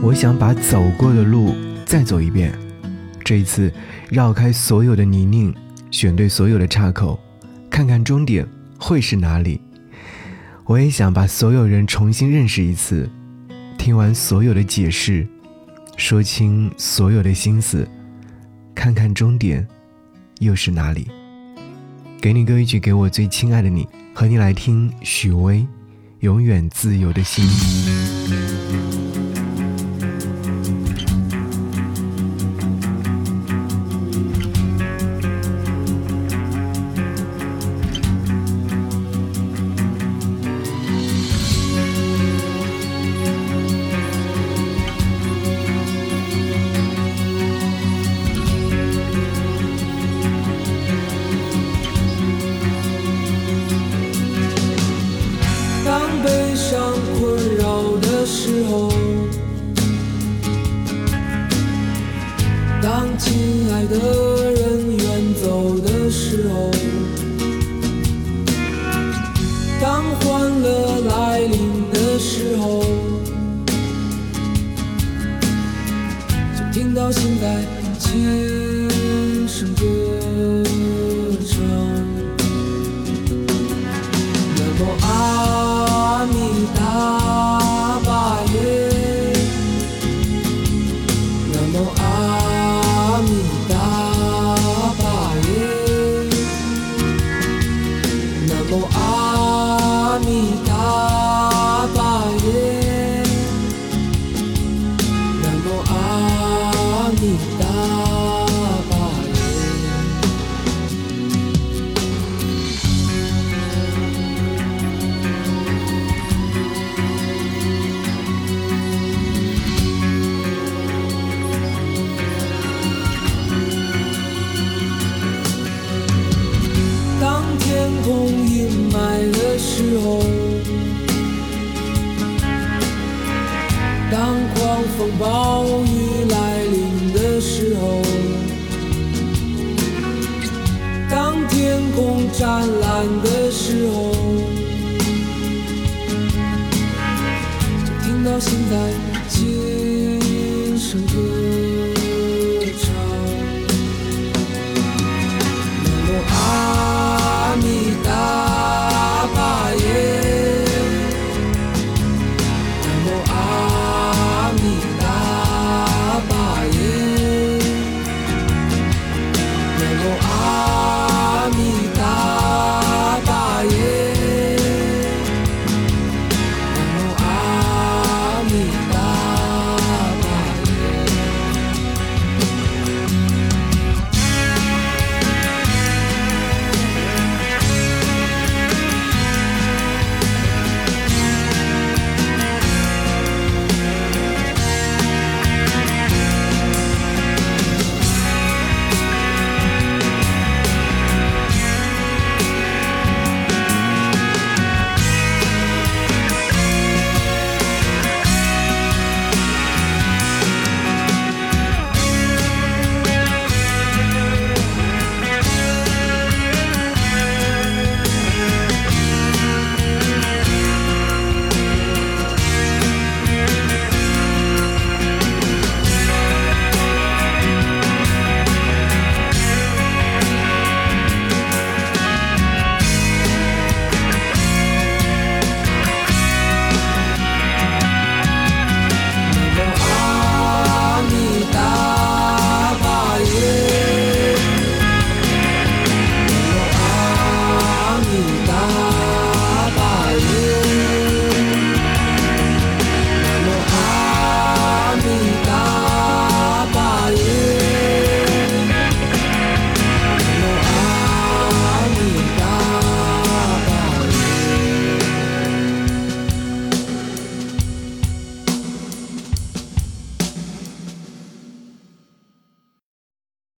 我想把走过的路再走一遍，这一次绕开所有的泥泞，选对所有的岔口，看看终点会是哪里。我也想把所有人重新认识一次，听完所有的解释，说清所有的心思，看看终点又是哪里。给你歌一曲，给我最亲爱的你，和你来听许巍《永远自由的心》。听到心在轻声歌唱。那么爱空阴霾的时候，当狂风暴雨来临的时候，当天空湛蓝的时候，就听到心在轻声歌。